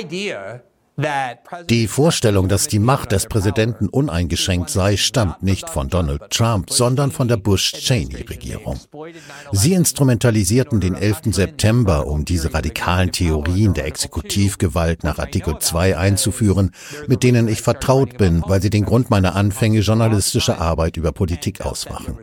idea Die Vorstellung, dass die Macht des Präsidenten uneingeschränkt sei, stammt nicht von Donald Trump, sondern von der Bush-Cheney-Regierung. Sie instrumentalisierten den 11. September, um diese radikalen Theorien der Exekutivgewalt nach Artikel 2 einzuführen, mit denen ich vertraut bin, weil sie den Grund meiner Anfänge journalistischer Arbeit über Politik ausmachen.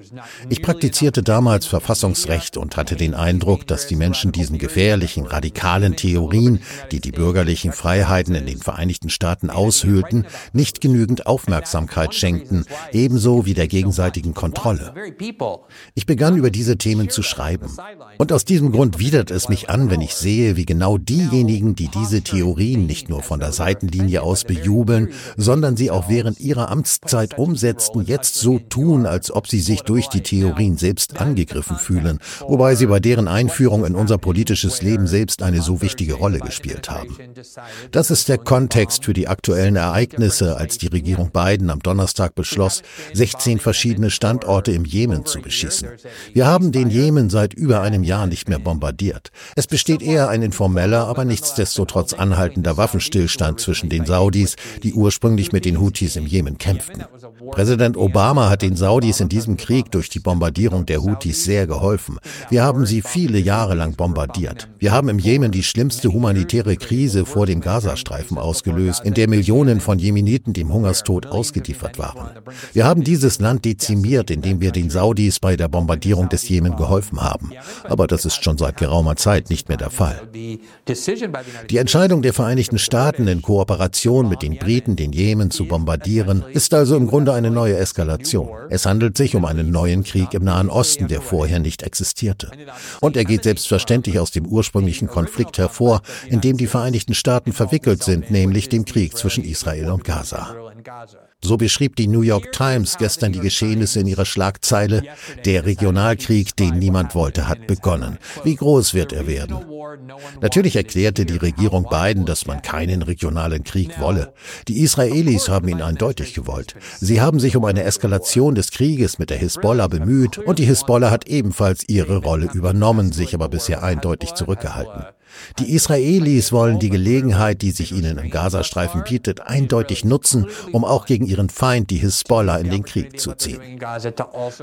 Ich praktizierte damals Verfassungsrecht und hatte den Eindruck, dass die Menschen diesen gefährlichen, radikalen Theorien, die die bürgerlichen Freiheiten in den Vereinigten Staaten aushöhlten, nicht genügend Aufmerksamkeit schenkten, ebenso wie der gegenseitigen Kontrolle. Ich begann über diese Themen zu schreiben. Und aus diesem Grund widert es mich an, wenn ich sehe, wie genau diejenigen, die diese Theorien nicht nur von der Seitenlinie aus bejubeln, sondern sie auch während ihrer Amtszeit umsetzten, jetzt so tun, als ob sie sich durch die Theorien selbst angegriffen fühlen, wobei sie bei deren Einführung in unser politisches Leben selbst eine so wichtige Rolle gespielt haben. Das ist der Kontext für die aktuellen Ereignisse, als die Regierung Biden am Donnerstag beschloss, 16 verschiedene Standorte im Jemen zu beschießen. Wir haben den Jemen seit über einem Jahr nicht mehr bombardiert. Es besteht eher ein informeller, aber nichtsdestotrotz anhaltender Waffenstillstand zwischen den Saudis, die ursprünglich mit den Houthis im Jemen kämpften. Präsident Obama hat den Saudis in diesem Krieg durch die Bombardierung der Houthis sehr geholfen. Wir haben sie viele Jahre lang bombardiert. Wir haben im Jemen die schlimmste humanitäre Krise vor dem Gazastreifen ausgelöst, in der Millionen von Jemeniten dem Hungerstod ausgeliefert waren. Wir haben dieses Land dezimiert, indem wir den Saudis bei der Bombardierung des Jemen geholfen haben. Aber das ist schon seit geraumer Zeit nicht mehr der Fall. Die Entscheidung der Vereinigten Staaten in Kooperation mit den Briten, den Jemen zu bombardieren, ist also im Grunde eine neue Eskalation. Es handelt sich um einen neuen Krieg im Nahen Osten, der vorher nicht existierte. Und er geht selbstverständlich aus dem ursprünglichen Konflikt hervor, in dem die Vereinigten Staaten verwickelt sind, nämlich dem Krieg zwischen Israel und Gaza. So beschrieb die New York Times gestern die Geschehnisse in ihrer Schlagzeile, der Regionalkrieg, den niemand wollte, hat begonnen. Wie groß wird er werden? Natürlich erklärte die Regierung Biden, dass man keinen regionalen Krieg wolle. Die Israelis haben ihn eindeutig gewollt. Sie haben sich um eine Eskalation des Krieges mit der Hisbollah bemüht und die Hisbollah hat ebenfalls ihre Rolle übernommen, sich aber bisher eindeutig zurückgehalten. Die Israelis wollen die Gelegenheit, die sich ihnen im Gazastreifen bietet, eindeutig nutzen, um auch gegen ihren Feind, die Hisbollah, in den Krieg zu ziehen.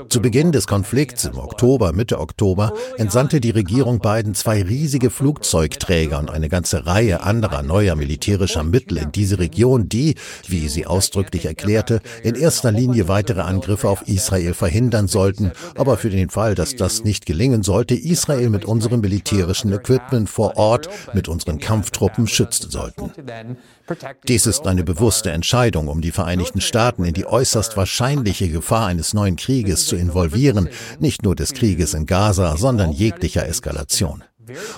Zu Beginn des Konflikts im Oktober, Mitte Oktober, entsandte die Regierung Biden zwei riesige Flugzeugträger und eine ganze Reihe anderer neuer militärischer Mittel in diese Region, die, wie sie ausdrücklich erklärte, in erster Linie weitere Angriffe auf Israel verhindern sollten, aber für den Fall, dass das nicht gelingen sollte, Israel mit unserem militärischen Equipment vor Ort mit unseren Kampftruppen schützen sollten. Dies ist eine bewusste Entscheidung, um die Vereinigten Staaten in die äußerst wahrscheinliche Gefahr eines neuen Krieges zu involvieren, nicht nur des Krieges in Gaza, sondern jeglicher Eskalation.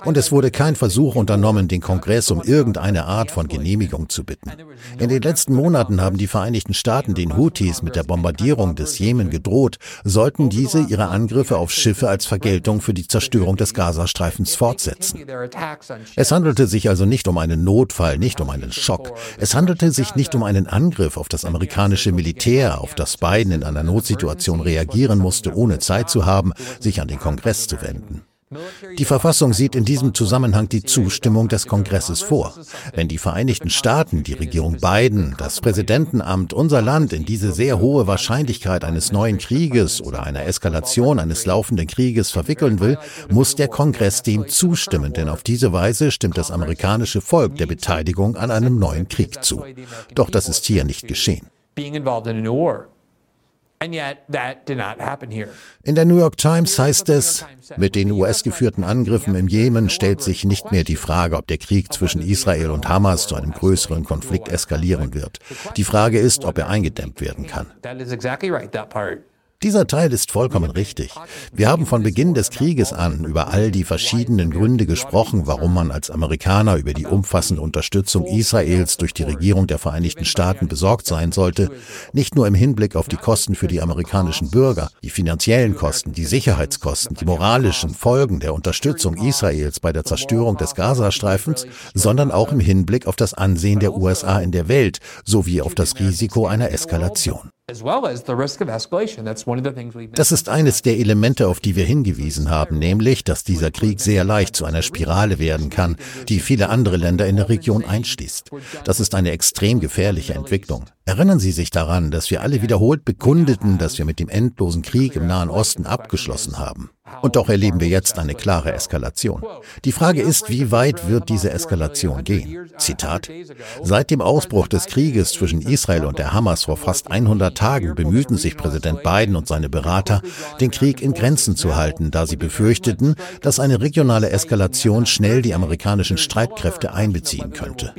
Und es wurde kein Versuch unternommen, den Kongress um irgendeine Art von Genehmigung zu bitten. In den letzten Monaten haben die Vereinigten Staaten den Houthis mit der Bombardierung des Jemen gedroht, sollten diese ihre Angriffe auf Schiffe als Vergeltung für die Zerstörung des Gazastreifens fortsetzen. Es handelte sich also nicht um einen Notfall, nicht um einen Schock. Es handelte sich nicht um einen Angriff auf das amerikanische Militär, auf das Biden in einer Notsituation reagieren musste, ohne Zeit zu haben, sich an den Kongress zu wenden. Die Verfassung sieht in diesem Zusammenhang die Zustimmung des Kongresses vor. Wenn die Vereinigten Staaten, die Regierung Biden, das Präsidentenamt, unser Land in diese sehr hohe Wahrscheinlichkeit eines neuen Krieges oder einer Eskalation eines laufenden Krieges verwickeln will, muss der Kongress dem zustimmen, denn auf diese Weise stimmt das amerikanische Volk der Beteiligung an einem neuen Krieg zu. Doch das ist hier nicht geschehen. In der New York Times heißt es, mit den US-geführten Angriffen im Jemen stellt sich nicht mehr die Frage, ob der Krieg zwischen Israel und Hamas zu einem größeren Konflikt eskalieren wird. Die Frage ist, ob er eingedämmt werden kann. Dieser Teil ist vollkommen richtig. Wir haben von Beginn des Krieges an über all die verschiedenen Gründe gesprochen, warum man als Amerikaner über die umfassende Unterstützung Israels durch die Regierung der Vereinigten Staaten besorgt sein sollte, nicht nur im Hinblick auf die Kosten für die amerikanischen Bürger, die finanziellen Kosten, die Sicherheitskosten, die moralischen Folgen der Unterstützung Israels bei der Zerstörung des Gazastreifens, sondern auch im Hinblick auf das Ansehen der USA in der Welt sowie auf das Risiko einer Eskalation. Das ist eines der Elemente, auf die wir hingewiesen haben, nämlich, dass dieser Krieg sehr leicht zu einer Spirale werden kann, die viele andere Länder in der Region einschließt. Das ist eine extrem gefährliche Entwicklung. Erinnern Sie sich daran, dass wir alle wiederholt bekundeten, dass wir mit dem endlosen Krieg im Nahen Osten abgeschlossen haben. Und doch erleben wir jetzt eine klare Eskalation. Die Frage ist, wie weit wird diese Eskalation gehen? Zitat. Seit dem Ausbruch des Krieges zwischen Israel und der Hamas vor fast 100 Tagen bemühten sich Präsident Biden und seine Berater, den Krieg in Grenzen zu halten, da sie befürchteten, dass eine regionale Eskalation schnell die amerikanischen Streitkräfte einbeziehen könnte.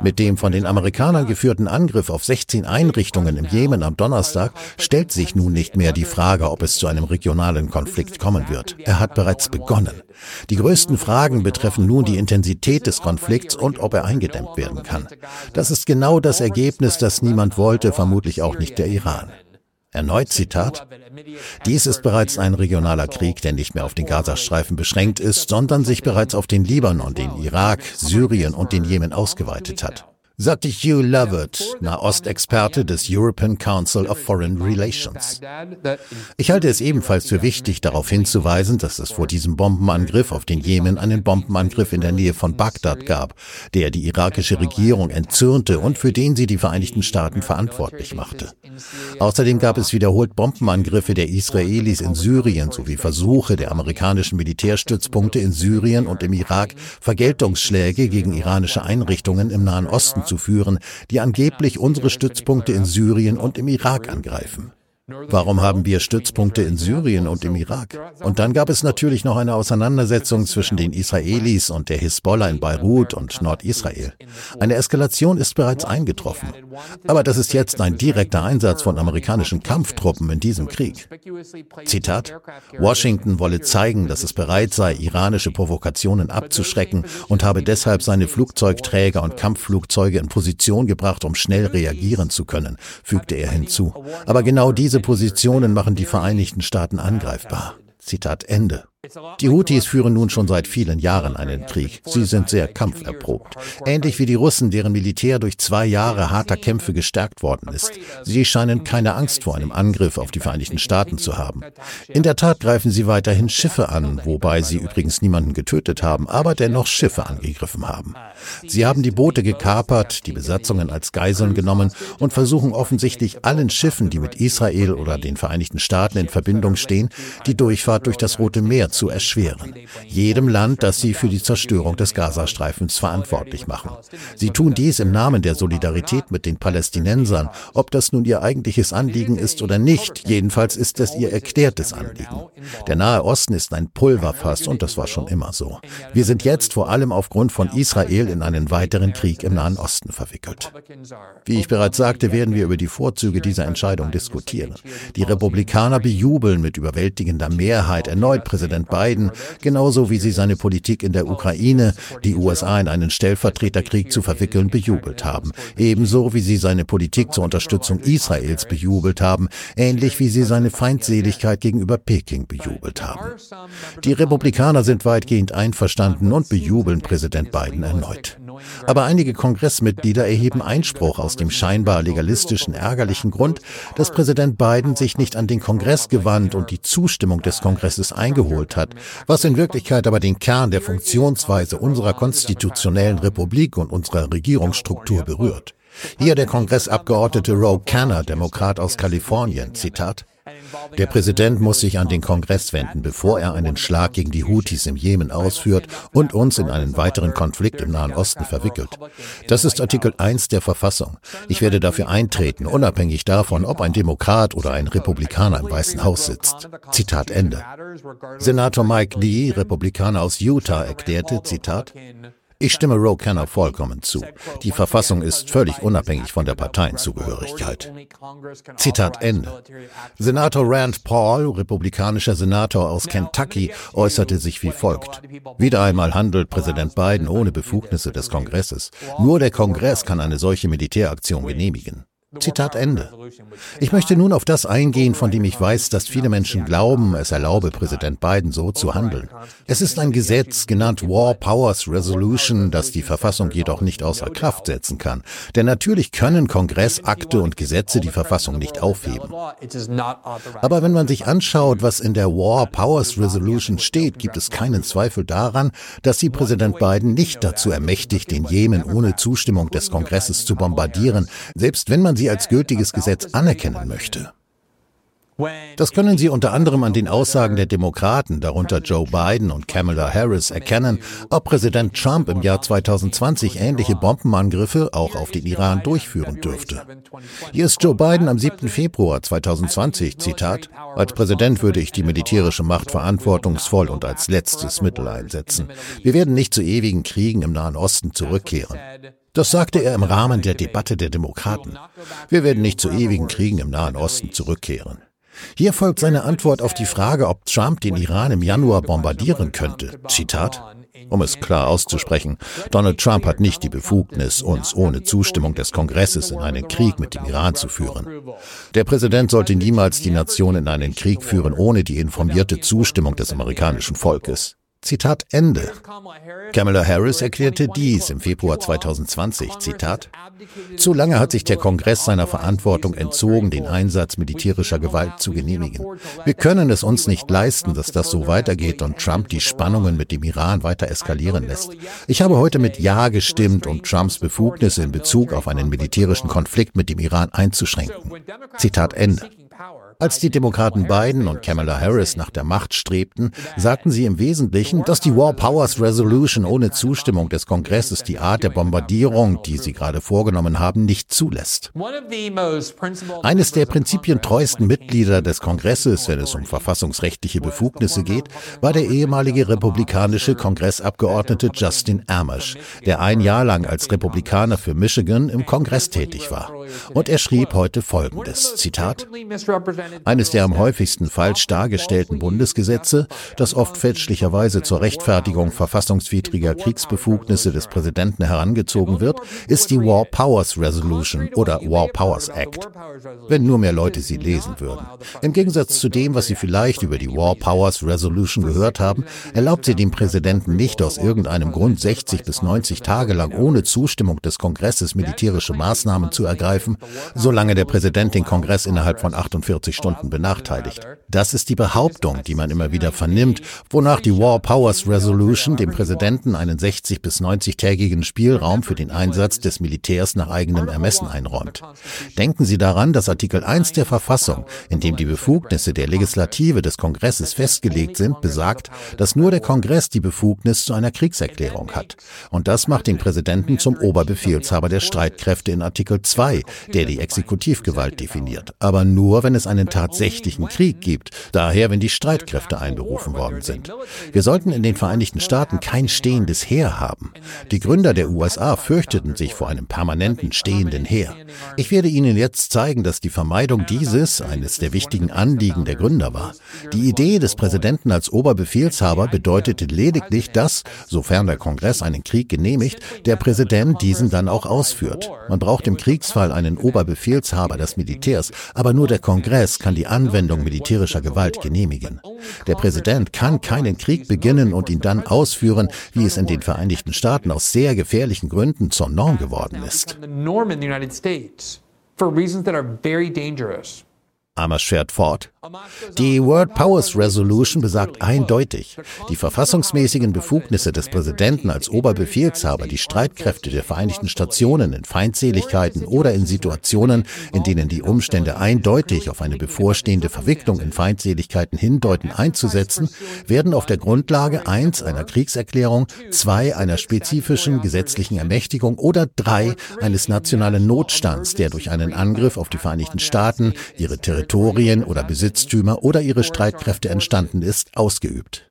Mit dem von den Amerikanern geführten Angriff auf 16 Einrichtungen im Jemen am Donnerstag stellt sich nun nicht mehr die Frage, ob es zu einem regionalen Konflikt kommt kommen wird. Er hat bereits begonnen. Die größten Fragen betreffen nun die Intensität des Konflikts und ob er eingedämmt werden kann. Das ist genau das Ergebnis, das niemand wollte, vermutlich auch nicht der Iran. Erneut Zitat. Dies ist bereits ein regionaler Krieg, der nicht mehr auf den Gazastreifen beschränkt ist, sondern sich bereits auf den Libanon, den Irak, Syrien und den Jemen ausgeweitet hat Hugh Lovett, Nahostexperte des European Council of Foreign Relations. Ich halte es ebenfalls für wichtig, darauf hinzuweisen, dass es vor diesem Bombenangriff auf den Jemen einen Bombenangriff in der Nähe von Bagdad gab, der die irakische Regierung entzürnte und für den sie die Vereinigten Staaten verantwortlich machte. Außerdem gab es wiederholt Bombenangriffe der Israelis in Syrien sowie Versuche der amerikanischen Militärstützpunkte in Syrien und im Irak, Vergeltungsschläge gegen iranische Einrichtungen im Nahen Osten zu führen, die angeblich unsere Stützpunkte in Syrien und im Irak angreifen. Warum haben wir Stützpunkte in Syrien und im Irak? Und dann gab es natürlich noch eine Auseinandersetzung zwischen den Israelis und der Hisbollah in Beirut und Nordisrael. Eine Eskalation ist bereits eingetroffen. Aber das ist jetzt ein direkter Einsatz von amerikanischen Kampftruppen in diesem Krieg. Zitat, Washington wolle zeigen, dass es bereit sei, iranische Provokationen abzuschrecken und habe deshalb seine Flugzeugträger und Kampfflugzeuge in Position gebracht, um schnell reagieren zu können, fügte er hinzu. Aber genau diese diese Positionen machen die Vereinigten Staaten angreifbar. Zitat Ende. Die Houthis führen nun schon seit vielen Jahren einen Krieg. Sie sind sehr kampferprobt. Ähnlich wie die Russen, deren Militär durch zwei Jahre harter Kämpfe gestärkt worden ist. Sie scheinen keine Angst vor einem Angriff auf die Vereinigten Staaten zu haben. In der Tat greifen sie weiterhin Schiffe an, wobei sie übrigens niemanden getötet haben, aber dennoch Schiffe angegriffen haben. Sie haben die Boote gekapert, die Besatzungen als Geiseln genommen und versuchen offensichtlich allen Schiffen, die mit Israel oder den Vereinigten Staaten in Verbindung stehen, die Durchfahrt durch das Rote Meer zu erschweren. Jedem Land, das sie für die Zerstörung des Gazastreifens verantwortlich machen. Sie tun dies im Namen der Solidarität mit den Palästinensern, ob das nun ihr eigentliches Anliegen ist oder nicht. Jedenfalls ist es ihr erklärtes Anliegen. Der Nahe Osten ist ein Pulverfass und das war schon immer so. Wir sind jetzt vor allem aufgrund von Israel in einen weiteren Krieg im Nahen Osten verwickelt. Wie ich bereits sagte, werden wir über die Vorzüge dieser Entscheidung diskutieren. Die Republikaner bejubeln mit überwältigender Mehrheit erneut Präsident Präsident Biden, genauso wie sie seine Politik in der Ukraine, die USA in einen Stellvertreterkrieg zu verwickeln, bejubelt haben. Ebenso wie sie seine Politik zur Unterstützung Israels bejubelt haben, ähnlich wie sie seine Feindseligkeit gegenüber Peking bejubelt haben. Die Republikaner sind weitgehend einverstanden und bejubeln Präsident Biden erneut. Aber einige Kongressmitglieder erheben Einspruch aus dem scheinbar legalistischen, ärgerlichen Grund, dass Präsident Biden sich nicht an den Kongress gewandt und die Zustimmung des Kongresses eingeholt hat, was in Wirklichkeit aber den Kern der Funktionsweise unserer konstitutionellen Republik und unserer Regierungsstruktur berührt. Hier der Kongressabgeordnete Roe Canner, Demokrat aus Kalifornien, Zitat. Der Präsident muss sich an den Kongress wenden, bevor er einen Schlag gegen die Houthis im Jemen ausführt und uns in einen weiteren Konflikt im Nahen Osten verwickelt. Das ist Artikel 1 der Verfassung. Ich werde dafür eintreten, unabhängig davon, ob ein Demokrat oder ein Republikaner im Weißen Haus sitzt. Zitat Ende. Senator Mike Lee, Republikaner aus Utah, erklärte, Zitat, ich stimme Roe Canner vollkommen zu. Die Verfassung ist völlig unabhängig von der Parteienzugehörigkeit. Zitat Ende. Senator Rand Paul, republikanischer Senator aus Kentucky, äußerte sich wie folgt. Wieder einmal handelt Präsident Biden ohne Befugnisse des Kongresses. Nur der Kongress kann eine solche Militäraktion genehmigen. Zitat Ende. Ich möchte nun auf das eingehen, von dem ich weiß, dass viele Menschen glauben, es erlaube Präsident Biden so zu handeln. Es ist ein Gesetz, genannt War Powers Resolution, das die Verfassung jedoch nicht außer Kraft setzen kann. Denn natürlich können Kongressakte und Gesetze die Verfassung nicht aufheben. Aber wenn man sich anschaut, was in der War Powers Resolution steht, gibt es keinen Zweifel daran, dass sie Präsident Biden nicht dazu ermächtigt, den Jemen ohne Zustimmung des Kongresses zu bombardieren, selbst wenn man sie als gültiges Gesetz anerkennen möchte. Das können Sie unter anderem an den Aussagen der Demokraten, darunter Joe Biden und Kamala Harris, erkennen, ob Präsident Trump im Jahr 2020 ähnliche Bombenangriffe auch auf den Iran durchführen dürfte. Hier ist Joe Biden am 7. Februar 2020, Zitat, als Präsident würde ich die militärische Macht verantwortungsvoll und als letztes Mittel einsetzen. Wir werden nicht zu ewigen Kriegen im Nahen Osten zurückkehren. Das sagte er im Rahmen der Debatte der Demokraten. Wir werden nicht zu ewigen Kriegen im Nahen Osten zurückkehren. Hier folgt seine Antwort auf die Frage, ob Trump den Iran im Januar bombardieren könnte. Zitat. Um es klar auszusprechen, Donald Trump hat nicht die Befugnis, uns ohne Zustimmung des Kongresses in einen Krieg mit dem Iran zu führen. Der Präsident sollte niemals die Nation in einen Krieg führen ohne die informierte Zustimmung des amerikanischen Volkes. Zitat Ende. Kamala Harris erklärte dies im Februar 2020. Zitat. Zu lange hat sich der Kongress seiner Verantwortung entzogen, den Einsatz militärischer Gewalt zu genehmigen. Wir können es uns nicht leisten, dass das so weitergeht und Trump die Spannungen mit dem Iran weiter eskalieren lässt. Ich habe heute mit Ja gestimmt, um Trumps Befugnisse in Bezug auf einen militärischen Konflikt mit dem Iran einzuschränken. Zitat Ende. Als die Demokraten Biden und Kamala Harris nach der Macht strebten, sagten sie im Wesentlichen, dass die War Powers Resolution ohne Zustimmung des Kongresses die Art der Bombardierung, die sie gerade vorgenommen haben, nicht zulässt. Eines der prinzipientreuesten Mitglieder des Kongresses, wenn es um verfassungsrechtliche Befugnisse geht, war der ehemalige republikanische Kongressabgeordnete Justin Amash, der ein Jahr lang als Republikaner für Michigan im Kongress tätig war. Und er schrieb heute Folgendes, Zitat, eines der am häufigsten falsch dargestellten Bundesgesetze, das oft fälschlicherweise zur Rechtfertigung verfassungswidriger Kriegsbefugnisse des Präsidenten herangezogen wird, ist die War Powers Resolution oder War Powers Act. Wenn nur mehr Leute sie lesen würden. Im Gegensatz zu dem, was Sie vielleicht über die War Powers Resolution gehört haben, erlaubt sie dem Präsidenten nicht aus irgendeinem Grund 60 bis 90 Tage lang ohne Zustimmung des Kongresses militärische Maßnahmen zu ergreifen, solange der Präsident den Kongress innerhalb von 48 Stunden benachteiligt. Das ist die Behauptung, die man immer wieder vernimmt, wonach die War Powers Resolution dem Präsidenten einen 60 bis 90-tägigen Spielraum für den Einsatz des Militärs nach eigenem Ermessen einräumt. Denken Sie daran, dass Artikel 1 der Verfassung, in dem die Befugnisse der Legislative des Kongresses festgelegt sind, besagt, dass nur der Kongress die Befugnis zu einer Kriegserklärung hat. Und das macht den Präsidenten zum Oberbefehlshaber der Streitkräfte in Artikel 2, der die Exekutivgewalt definiert. Aber nur, wenn es einen tatsächlichen Krieg gibt, daher wenn die Streitkräfte einberufen worden sind. Wir sollten in den Vereinigten Staaten kein stehendes Heer haben. Die Gründer der USA fürchteten sich vor einem permanenten stehenden Heer. Ich werde Ihnen jetzt zeigen, dass die Vermeidung dieses eines der wichtigen Anliegen der Gründer war. Die Idee des Präsidenten als Oberbefehlshaber bedeutete lediglich, dass, sofern der Kongress einen Krieg genehmigt, der Präsident diesen dann auch ausführt. Man braucht im Kriegsfall einen Oberbefehlshaber des Militärs, aber nur der Kongress kann die Anwendung militärischer Gewalt genehmigen. Der Präsident kann keinen Krieg beginnen und ihn dann ausführen, wie es in den Vereinigten Staaten aus sehr gefährlichen Gründen zur Norm geworden ist. Amers fährt fort. Die World Powers Resolution besagt eindeutig, die verfassungsmäßigen Befugnisse des Präsidenten als Oberbefehlshaber, die Streitkräfte der Vereinigten Stationen in Feindseligkeiten oder in Situationen, in denen die Umstände eindeutig auf eine bevorstehende Verwicklung in Feindseligkeiten hindeuten, einzusetzen, werden auf der Grundlage 1 einer Kriegserklärung, 2 einer spezifischen gesetzlichen Ermächtigung oder 3 eines nationalen Notstands, der durch einen Angriff auf die Vereinigten Staaten, ihre Territorien oder Besitztümer oder ihre Streitkräfte entstanden ist, ausgeübt.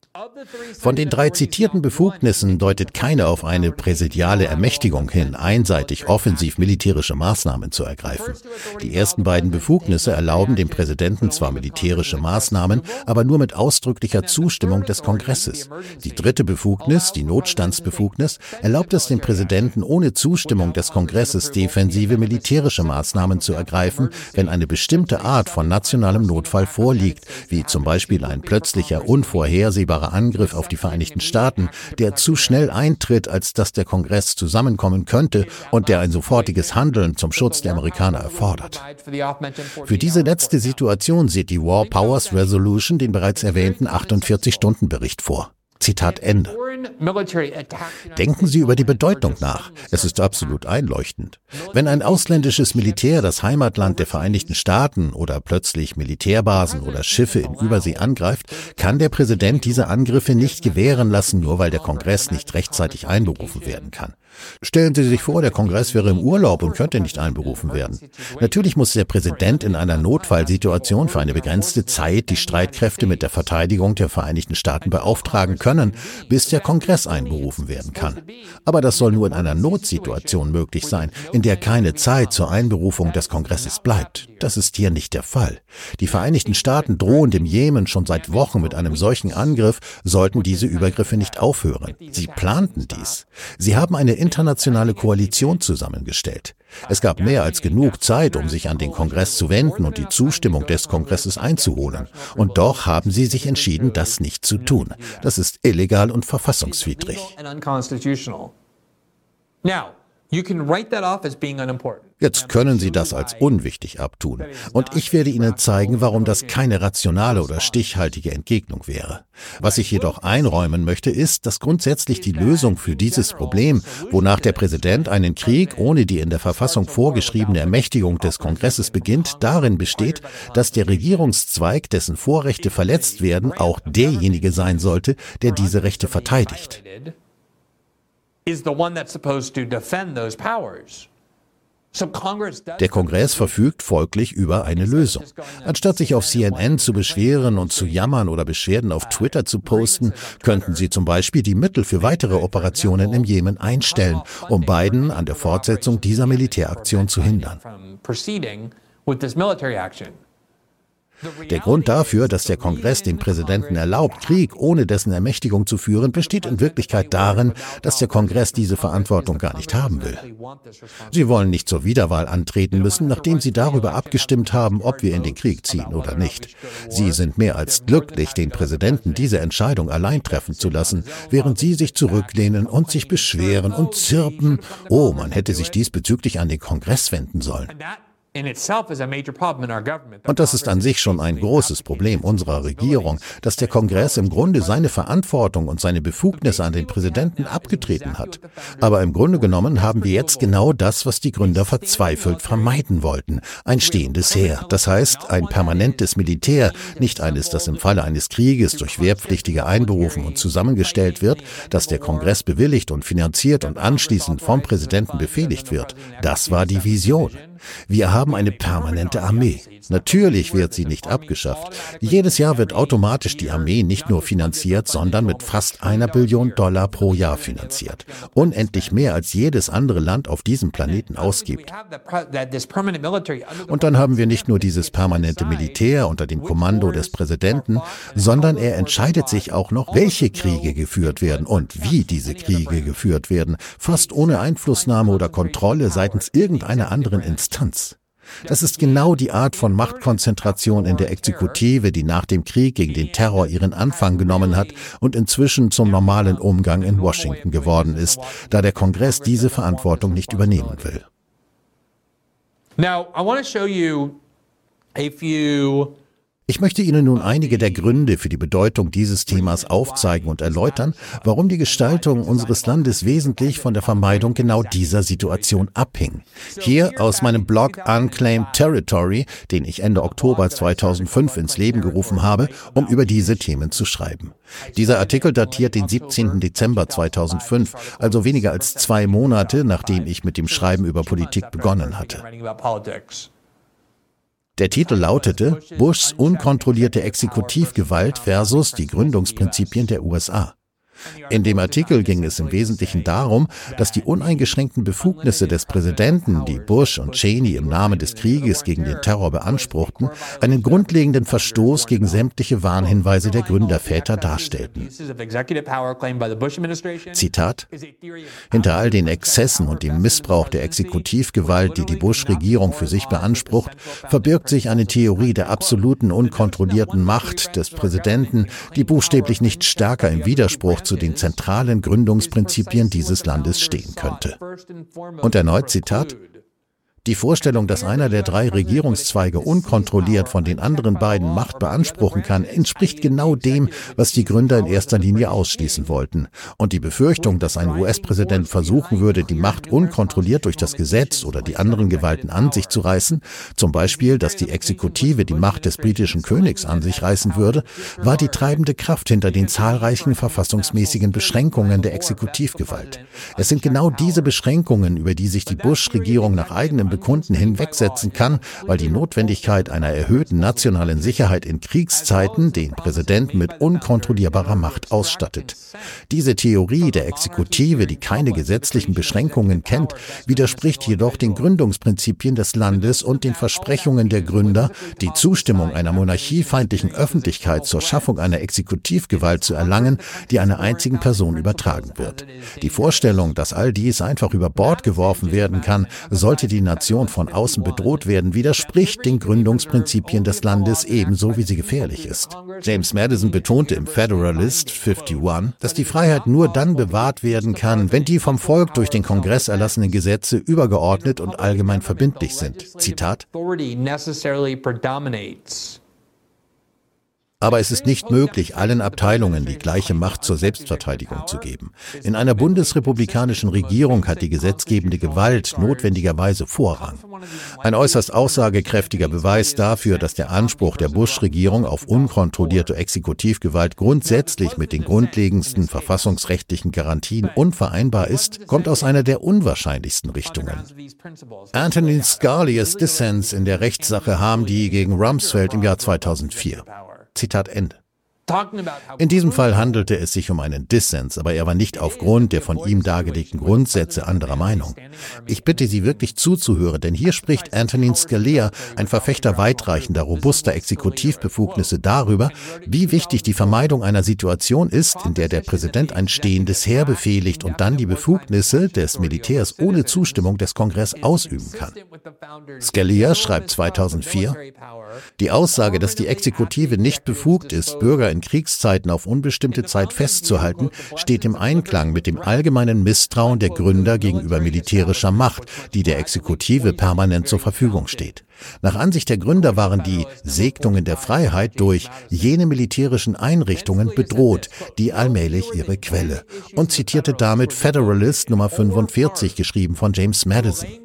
Von den drei zitierten Befugnissen deutet keine auf eine präsidiale Ermächtigung hin, einseitig offensiv militärische Maßnahmen zu ergreifen. Die ersten beiden Befugnisse erlauben dem Präsidenten zwar militärische Maßnahmen, aber nur mit ausdrücklicher Zustimmung des Kongresses. Die dritte Befugnis, die Notstandsbefugnis, erlaubt es dem Präsidenten ohne Zustimmung des Kongresses defensive militärische Maßnahmen zu ergreifen, wenn eine bestimmte Art von nationalem Notfall vorliegt, wie zum Beispiel ein plötzlicher, unvorhersehbarer unmittelbarer Angriff auf die Vereinigten Staaten, der zu schnell eintritt, als dass der Kongress zusammenkommen könnte und der ein sofortiges Handeln zum Schutz der Amerikaner erfordert. Für diese letzte Situation sieht die War Powers Resolution den bereits erwähnten 48-Stunden-Bericht vor. Zitat Ende. Denken Sie über die Bedeutung nach. Es ist absolut einleuchtend. Wenn ein ausländisches Militär das Heimatland der Vereinigten Staaten oder plötzlich Militärbasen oder Schiffe in Übersee angreift, kann der Präsident diese Angriffe nicht gewähren lassen, nur weil der Kongress nicht rechtzeitig einberufen werden kann. Stellen Sie sich vor, der Kongress wäre im Urlaub und könnte nicht einberufen werden. Natürlich muss der Präsident in einer Notfallsituation für eine begrenzte Zeit die Streitkräfte mit der Verteidigung der Vereinigten Staaten beauftragen können, bis der Kongress einberufen werden kann. Aber das soll nur in einer Notsituation möglich sein, in der keine Zeit zur Einberufung des Kongresses bleibt. Das ist hier nicht der Fall. Die Vereinigten Staaten drohen dem Jemen schon seit Wochen mit einem solchen Angriff, sollten diese Übergriffe nicht aufhören. Sie planten dies. Sie haben eine internationale Koalition zusammengestellt. Es gab mehr als genug Zeit, um sich an den Kongress zu wenden und die Zustimmung des Kongresses einzuholen. Und doch haben sie sich entschieden, das nicht zu tun. Das ist illegal und verfassungswidrig. Jetzt können Sie das als unwichtig abtun. Und ich werde Ihnen zeigen, warum das keine rationale oder stichhaltige Entgegnung wäre. Was ich jedoch einräumen möchte, ist, dass grundsätzlich die Lösung für dieses Problem, wonach der Präsident einen Krieg ohne die in der Verfassung vorgeschriebene Ermächtigung des Kongresses beginnt, darin besteht, dass der Regierungszweig, dessen Vorrechte verletzt werden, auch derjenige sein sollte, der diese Rechte verteidigt Der Kongress verfügt folglich über eine Lösung. Anstatt sich auf CNN zu beschweren und zu jammern oder Beschwerden auf Twitter zu posten, könnten sie zum Beispiel die Mittel für weitere Operationen im Jemen einstellen, um Biden an der Fortsetzung dieser Militäraktion zu hindern. Der Grund dafür, dass der Kongress dem Präsidenten erlaubt, Krieg ohne dessen Ermächtigung zu führen, besteht in Wirklichkeit darin, dass der Kongress diese Verantwortung gar nicht haben will. Sie wollen nicht zur Wiederwahl antreten müssen, nachdem sie darüber abgestimmt haben, ob wir in den Krieg ziehen oder nicht. Sie sind mehr als glücklich, den Präsidenten diese Entscheidung allein treffen zu lassen, während sie sich zurücklehnen und sich beschweren und zirpen, oh, man hätte sich diesbezüglich an den Kongress wenden sollen. Und das ist an sich schon ein großes Problem unserer Regierung, dass der Kongress im Grunde seine Verantwortung und seine Befugnisse an den Präsidenten abgetreten hat. Aber im Grunde genommen haben wir jetzt genau das, was die Gründer verzweifelt vermeiden wollten. Ein stehendes Heer. Das heißt, ein permanentes Militär, nicht eines, das im Falle eines Krieges durch Wehrpflichtige einberufen und zusammengestellt wird, das der Kongress bewilligt und finanziert und anschließend vom Präsidenten befehligt wird. Das war die Vision. Wir haben eine permanente Armee. Natürlich wird sie nicht abgeschafft. Jedes Jahr wird automatisch die Armee nicht nur finanziert, sondern mit fast einer Billion Dollar pro Jahr finanziert. Unendlich mehr als jedes andere Land auf diesem Planeten ausgibt. Und dann haben wir nicht nur dieses permanente Militär unter dem Kommando des Präsidenten, sondern er entscheidet sich auch noch, welche Kriege geführt werden und wie diese Kriege geführt werden, fast ohne Einflussnahme oder Kontrolle seitens irgendeiner anderen Instanz. Das ist genau die Art von Machtkonzentration in der Exekutive, die nach dem Krieg gegen den Terror ihren Anfang genommen hat und inzwischen zum normalen Umgang in Washington geworden ist, da der Kongress diese Verantwortung nicht übernehmen will. Now, I want to show you a few ich möchte Ihnen nun einige der Gründe für die Bedeutung dieses Themas aufzeigen und erläutern, warum die Gestaltung unseres Landes wesentlich von der Vermeidung genau dieser Situation abhing. Hier aus meinem Blog Unclaimed Territory, den ich Ende Oktober 2005 ins Leben gerufen habe, um über diese Themen zu schreiben. Dieser Artikel datiert den 17. Dezember 2005, also weniger als zwei Monate, nachdem ich mit dem Schreiben über Politik begonnen hatte. Der Titel lautete Bushs unkontrollierte Exekutivgewalt versus die Gründungsprinzipien der USA. In dem Artikel ging es im Wesentlichen darum, dass die uneingeschränkten Befugnisse des Präsidenten, die Bush und Cheney im Namen des Krieges gegen den Terror beanspruchten, einen grundlegenden Verstoß gegen sämtliche Warnhinweise der Gründerväter darstellten. Zitat Hinter all den Exzessen und dem Missbrauch der Exekutivgewalt, die die Bush-Regierung für sich beansprucht, verbirgt sich eine Theorie der absoluten unkontrollierten Macht des Präsidenten, die buchstäblich nicht stärker im Widerspruch zu den zentralen Gründungsprinzipien dieses Landes stehen könnte. Und erneut Zitat, die Vorstellung, dass einer der drei Regierungszweige unkontrolliert von den anderen beiden Macht beanspruchen kann, entspricht genau dem, was die Gründer in erster Linie ausschließen wollten. Und die Befürchtung, dass ein US-Präsident versuchen würde, die Macht unkontrolliert durch das Gesetz oder die anderen Gewalten an sich zu reißen, zum Beispiel, dass die Exekutive die Macht des britischen Königs an sich reißen würde, war die treibende Kraft hinter den zahlreichen verfassungsmäßigen Beschränkungen der Exekutivgewalt. Es sind genau diese Beschränkungen, über die sich die Bush-Regierung nach eigenem Bekunden hinwegsetzen kann, weil die Notwendigkeit einer erhöhten nationalen Sicherheit in Kriegszeiten den Präsidenten mit unkontrollierbarer Macht ausstattet. Diese Theorie der Exekutive, die keine gesetzlichen Beschränkungen kennt, widerspricht jedoch den Gründungsprinzipien des Landes und den Versprechungen der Gründer, die Zustimmung einer monarchiefeindlichen Öffentlichkeit zur Schaffung einer Exekutivgewalt zu erlangen, die einer einzigen Person übertragen wird. Die Vorstellung, dass all dies einfach über Bord geworfen werden kann, sollte die Nation Nation von außen bedroht werden, widerspricht den Gründungsprinzipien des Landes ebenso wie sie gefährlich ist. James Madison betonte im Federalist 51, dass die Freiheit nur dann bewahrt werden kann, wenn die vom Volk durch den Kongress erlassenen Gesetze übergeordnet und allgemein verbindlich sind. Zitat aber es ist nicht möglich, allen Abteilungen die gleiche Macht zur Selbstverteidigung zu geben. In einer bundesrepublikanischen Regierung hat die gesetzgebende Gewalt notwendigerweise Vorrang. Ein äußerst aussagekräftiger Beweis dafür, dass der Anspruch der Bush-Regierung auf unkontrollierte Exekutivgewalt grundsätzlich mit den grundlegendsten verfassungsrechtlichen Garantien unvereinbar ist, kommt aus einer der unwahrscheinlichsten Richtungen. Anthony Scalia's Dissens in der Rechtssache Hamdi gegen Rumsfeld im Jahr 2004. Zitat Ende. In diesem Fall handelte es sich um einen Dissens, aber er war nicht aufgrund der von ihm dargelegten Grundsätze anderer Meinung. Ich bitte Sie wirklich zuzuhören, denn hier spricht Antonin Scalia, ein Verfechter weitreichender, robuster Exekutivbefugnisse darüber, wie wichtig die Vermeidung einer Situation ist, in der der Präsident ein stehendes Heer befehligt und dann die Befugnisse des Militärs ohne Zustimmung des Kongress ausüben kann. Scalia schreibt 2004, die Aussage, dass die Exekutive nicht befugt ist, Bürger in Kriegszeiten auf unbestimmte Zeit festzuhalten, steht im Einklang mit dem allgemeinen Misstrauen der Gründer gegenüber militärischer Macht, die der Exekutive permanent zur Verfügung steht. Nach Ansicht der Gründer waren die Segnungen der Freiheit durch jene militärischen Einrichtungen bedroht, die allmählich ihre Quelle, und zitierte damit Federalist Nummer 45, geschrieben von James Madison.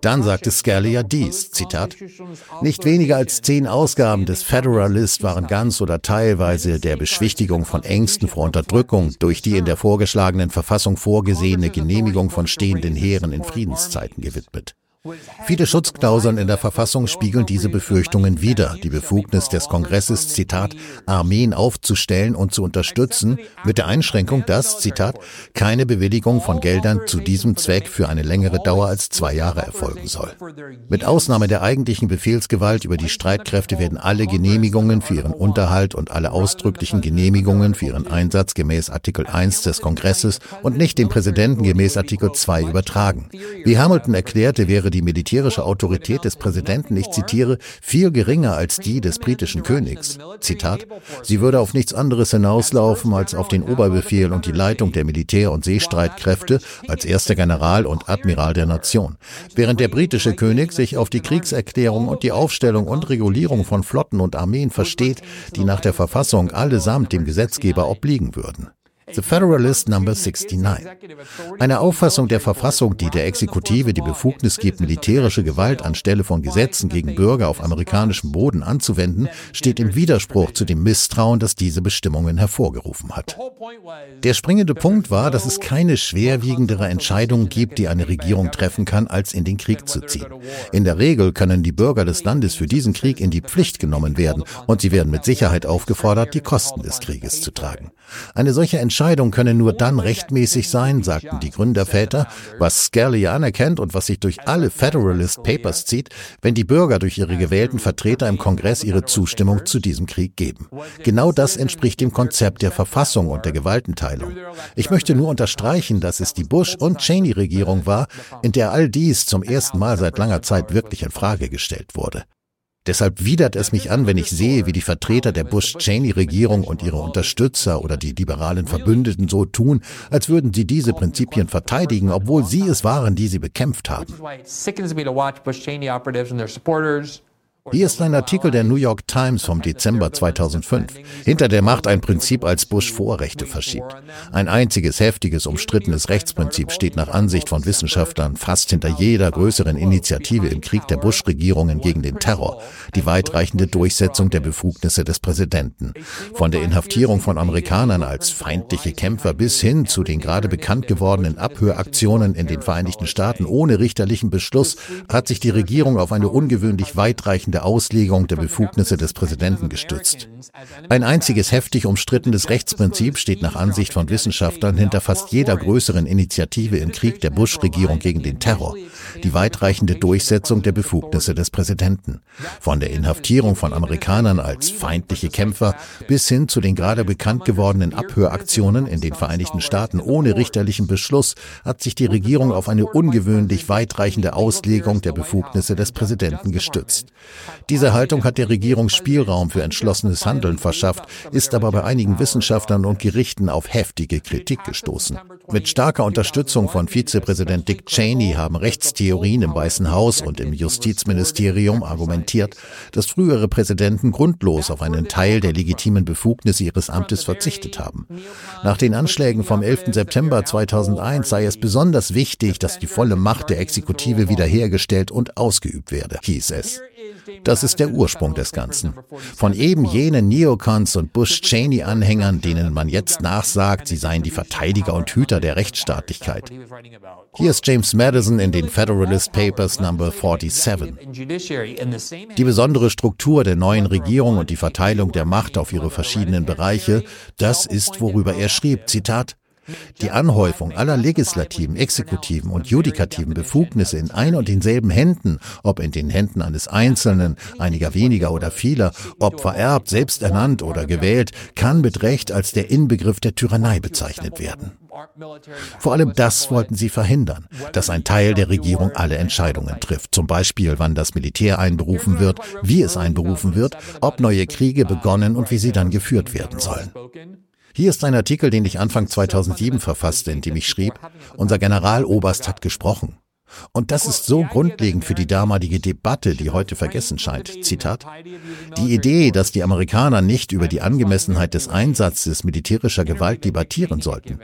Dann sagte Scalia dies, Zitat, nicht weniger als zehn Ausgaben des Federalist waren ganz oder teilweise der Beschwichtigung von Ängsten vor Unterdrückung durch die in der vorgeschlagenen Verfassung vorgesehene Genehmigung von stehenden Heeren in Friedenszeiten gewidmet. Viele Schutzklauseln in der Verfassung spiegeln diese Befürchtungen wider. Die Befugnis des Kongresses, Zitat, Armeen aufzustellen und zu unterstützen, mit der Einschränkung, dass, Zitat, keine Bewilligung von Geldern zu diesem Zweck für eine längere Dauer als zwei Jahre erfolgen soll. Mit Ausnahme der eigentlichen Befehlsgewalt über die Streitkräfte werden alle Genehmigungen für ihren Unterhalt und alle ausdrücklichen Genehmigungen für ihren Einsatz gemäß Artikel 1 des Kongresses und nicht dem Präsidenten gemäß Artikel 2 übertragen. Wie Hamilton erklärte, wäre die militärische Autorität des Präsidenten, ich zitiere, viel geringer als die des britischen Königs. Zitat, sie würde auf nichts anderes hinauslaufen als auf den Oberbefehl und die Leitung der Militär- und Seestreitkräfte als erster General und Admiral der Nation, während der britische König sich auf die Kriegserklärung und die Aufstellung und Regulierung von Flotten und Armeen versteht, die nach der Verfassung allesamt dem Gesetzgeber obliegen würden. The Federalist Number 69. Eine Auffassung der Verfassung, die der Exekutive die Befugnis gibt, militärische Gewalt anstelle von Gesetzen gegen Bürger auf amerikanischem Boden anzuwenden, steht im Widerspruch zu dem Misstrauen, das diese Bestimmungen hervorgerufen hat. Der springende Punkt war, dass es keine schwerwiegendere Entscheidung gibt, die eine Regierung treffen kann, als in den Krieg zu ziehen. In der Regel können die Bürger des Landes für diesen Krieg in die Pflicht genommen werden und sie werden mit Sicherheit aufgefordert, die Kosten des Krieges zu tragen. Eine solche könne nur dann rechtmäßig sein, sagten die Gründerväter, was Scalia anerkennt und was sich durch alle Federalist Papers zieht, wenn die Bürger durch ihre gewählten Vertreter im Kongress ihre Zustimmung zu diesem Krieg geben. Genau das entspricht dem Konzept der Verfassung und der Gewaltenteilung. Ich möchte nur unterstreichen, dass es die Bush- und Cheney-Regierung war, in der all dies zum ersten Mal seit langer Zeit wirklich in Frage gestellt wurde. Deshalb widert es mich an, wenn ich sehe, wie die Vertreter der Bush-Cheney-Regierung und ihre Unterstützer oder die liberalen Verbündeten so tun, als würden sie diese Prinzipien verteidigen, obwohl sie es waren, die sie bekämpft haben. Hier ist ein Artikel der New York Times vom Dezember 2005. Hinter der Macht ein Prinzip, als Bush Vorrechte verschiebt. Ein einziges heftiges, umstrittenes Rechtsprinzip steht nach Ansicht von Wissenschaftlern fast hinter jeder größeren Initiative im Krieg der Bush-Regierungen gegen den Terror. Die weitreichende Durchsetzung der Befugnisse des Präsidenten. Von der Inhaftierung von Amerikanern als feindliche Kämpfer bis hin zu den gerade bekannt gewordenen Abhöraktionen in den Vereinigten Staaten ohne richterlichen Beschluss hat sich die Regierung auf eine ungewöhnlich weitreichende der Auslegung der Befugnisse des Präsidenten gestützt. Ein einziges heftig umstrittenes Rechtsprinzip steht nach Ansicht von Wissenschaftlern hinter fast jeder größeren Initiative im Krieg der Bush-Regierung gegen den Terror, die weitreichende Durchsetzung der Befugnisse des Präsidenten. Von der Inhaftierung von Amerikanern als feindliche Kämpfer bis hin zu den gerade bekannt gewordenen Abhöraktionen in den Vereinigten Staaten ohne richterlichen Beschluss hat sich die Regierung auf eine ungewöhnlich weitreichende Auslegung der Befugnisse des Präsidenten gestützt. Diese Haltung hat der Regierung Spielraum für entschlossenes Handeln verschafft, ist aber bei einigen Wissenschaftlern und Gerichten auf heftige Kritik gestoßen. Mit starker Unterstützung von Vizepräsident Dick Cheney haben Rechtstheorien im Weißen Haus und im Justizministerium argumentiert, dass frühere Präsidenten grundlos auf einen Teil der legitimen Befugnisse ihres Amtes verzichtet haben. Nach den Anschlägen vom 11. September 2001 sei es besonders wichtig, dass die volle Macht der Exekutive wiederhergestellt und ausgeübt werde, hieß es. Das ist der Ursprung des Ganzen. Von eben jenen Neocons und Bush-Cheney-Anhängern, denen man jetzt nachsagt, sie seien die Verteidiger und Hüter der Rechtsstaatlichkeit. Hier ist James Madison in den Federalist Papers Number 47. Die besondere Struktur der neuen Regierung und die Verteilung der Macht auf ihre verschiedenen Bereiche, das ist, worüber er schrieb, Zitat, die Anhäufung aller legislativen, exekutiven und judikativen Befugnisse in ein und denselben Händen, ob in den Händen eines Einzelnen, einiger weniger oder vieler, ob vererbt, selbst ernannt oder gewählt, kann mit Recht als der Inbegriff der Tyrannei bezeichnet werden. Vor allem das wollten sie verhindern, dass ein Teil der Regierung alle Entscheidungen trifft, zum Beispiel wann das Militär einberufen wird, wie es einberufen wird, ob neue Kriege begonnen und wie sie dann geführt werden sollen. Hier ist ein Artikel, den ich Anfang 2007 verfasste, in dem ich schrieb, unser Generaloberst hat gesprochen. Und das ist so grundlegend für die damalige Debatte, die heute vergessen scheint. Zitat. Die Idee, dass die Amerikaner nicht über die Angemessenheit des Einsatzes militärischer Gewalt debattieren sollten,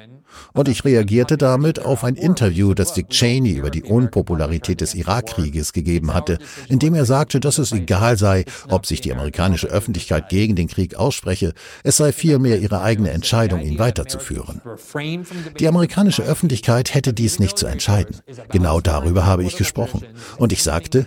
und ich reagierte damit auf ein Interview, das Dick Cheney über die Unpopularität des Irakkrieges gegeben hatte, in dem er sagte, dass es egal sei, ob sich die amerikanische Öffentlichkeit gegen den Krieg ausspreche, es sei vielmehr ihre eigene Entscheidung, ihn weiterzuführen. Die amerikanische Öffentlichkeit hätte dies nicht zu entscheiden. Genau darüber habe ich gesprochen. Und ich sagte,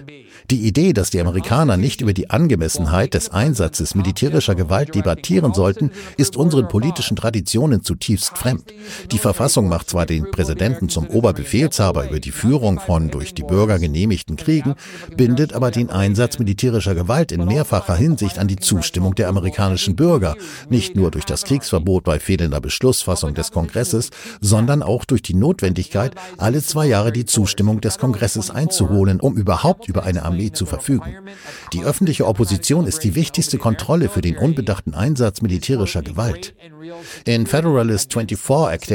die Idee, dass die Amerikaner nicht über die Angemessenheit des Einsatzes militärischer Gewalt debattieren sollten, ist unseren politischen Traditionen zutiefst fremd. Die Verfassung macht zwar den Präsidenten zum Oberbefehlshaber über die Führung von durch die Bürger genehmigten Kriegen, bindet aber den Einsatz militärischer Gewalt in mehrfacher Hinsicht an die Zustimmung der amerikanischen Bürger, nicht nur durch das Kriegsverbot bei fehlender Beschlussfassung des Kongresses, sondern auch durch die Notwendigkeit, alle zwei Jahre die Zustimmung des Kongresses einzuholen, um überhaupt über eine Armee zu verfügen. Die öffentliche Opposition ist die wichtigste Kontrolle für den unbedachten Einsatz militärischer Gewalt. In Federalist 24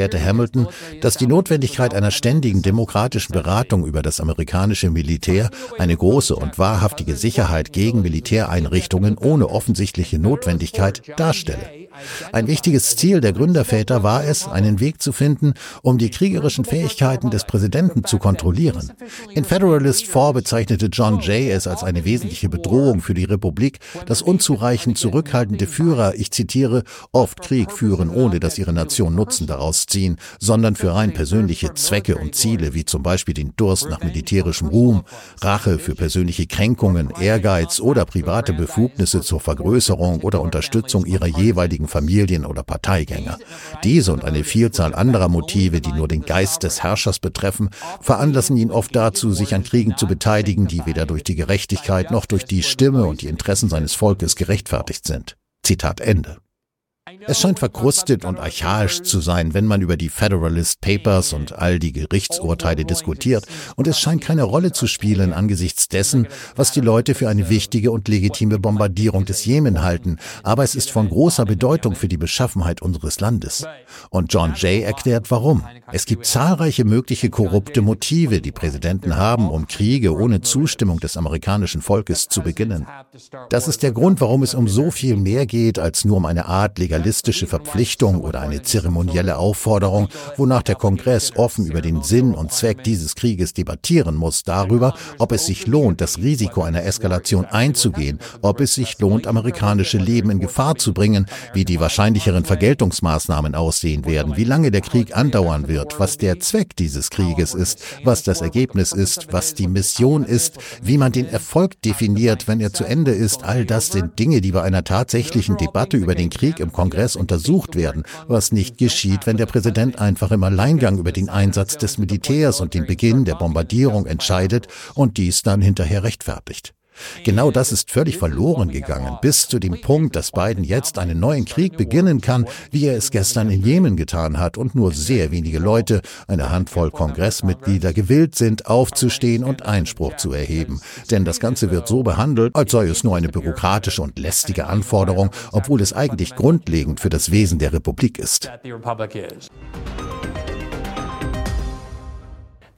erklärte Hamilton, dass die Notwendigkeit einer ständigen demokratischen Beratung über das amerikanische Militär eine große und wahrhaftige Sicherheit gegen Militäreinrichtungen ohne offensichtliche Notwendigkeit darstelle. Ein wichtiges Ziel der Gründerväter war es, einen Weg zu finden, um die kriegerischen Fähigkeiten des Präsidenten zu kontrollieren. In Federalist 4 bezeichnete John Jay es als eine wesentliche Bedrohung für die Republik, dass unzureichend zurückhaltende Führer, ich zitiere, oft Krieg führen, ohne dass ihre Nation Nutzen daraus ziehen, sondern für rein persönliche Zwecke und Ziele, wie zum Beispiel den Durst nach militärischem Ruhm, Rache für persönliche Kränkungen, Ehrgeiz oder private Befugnisse zur Vergrößerung oder Unterstützung ihrer jeweiligen Familien oder Parteigänger. Diese und eine Vielzahl anderer Motive, die nur den Geist des Herrschers betreffen, veranlassen ihn oft dazu, sich an Kriegen zu beteiligen, die weder durch die Gerechtigkeit noch durch die Stimme und die Interessen seines Volkes gerechtfertigt sind. Zitat Ende. Es scheint verkrustet und archaisch zu sein, wenn man über die Federalist Papers und all die Gerichtsurteile diskutiert, und es scheint keine Rolle zu spielen angesichts dessen, was die Leute für eine wichtige und legitime Bombardierung des Jemen halten, aber es ist von großer Bedeutung für die Beschaffenheit unseres Landes. Und John Jay erklärt warum. Es gibt zahlreiche mögliche korrupte Motive, die Präsidenten haben, um Kriege ohne Zustimmung des amerikanischen Volkes zu beginnen. Das ist der Grund, warum es um so viel mehr geht als nur um eine Art legalistische legalistische Verpflichtung oder eine zeremonielle Aufforderung, wonach der Kongress offen über den Sinn und Zweck dieses Krieges debattieren muss, darüber, ob es sich lohnt, das Risiko einer Eskalation einzugehen, ob es sich lohnt, amerikanische Leben in Gefahr zu bringen, wie die wahrscheinlicheren Vergeltungsmaßnahmen aussehen werden, wie lange der Krieg andauern wird, was der Zweck dieses Krieges ist, was das Ergebnis ist, was die Mission ist, wie man den Erfolg definiert, wenn er zu Ende ist. All das sind Dinge, die bei einer tatsächlichen Debatte über den Krieg im Kongress untersucht werden, was nicht geschieht, wenn der Präsident einfach im Alleingang über den Einsatz des Militärs und den Beginn der Bombardierung entscheidet und dies dann hinterher rechtfertigt. Genau das ist völlig verloren gegangen, bis zu dem Punkt, dass Biden jetzt einen neuen Krieg beginnen kann, wie er es gestern in Jemen getan hat und nur sehr wenige Leute, eine Handvoll Kongressmitglieder, gewillt sind, aufzustehen und Einspruch zu erheben. Denn das Ganze wird so behandelt, als sei es nur eine bürokratische und lästige Anforderung, obwohl es eigentlich grundlegend für das Wesen der Republik ist.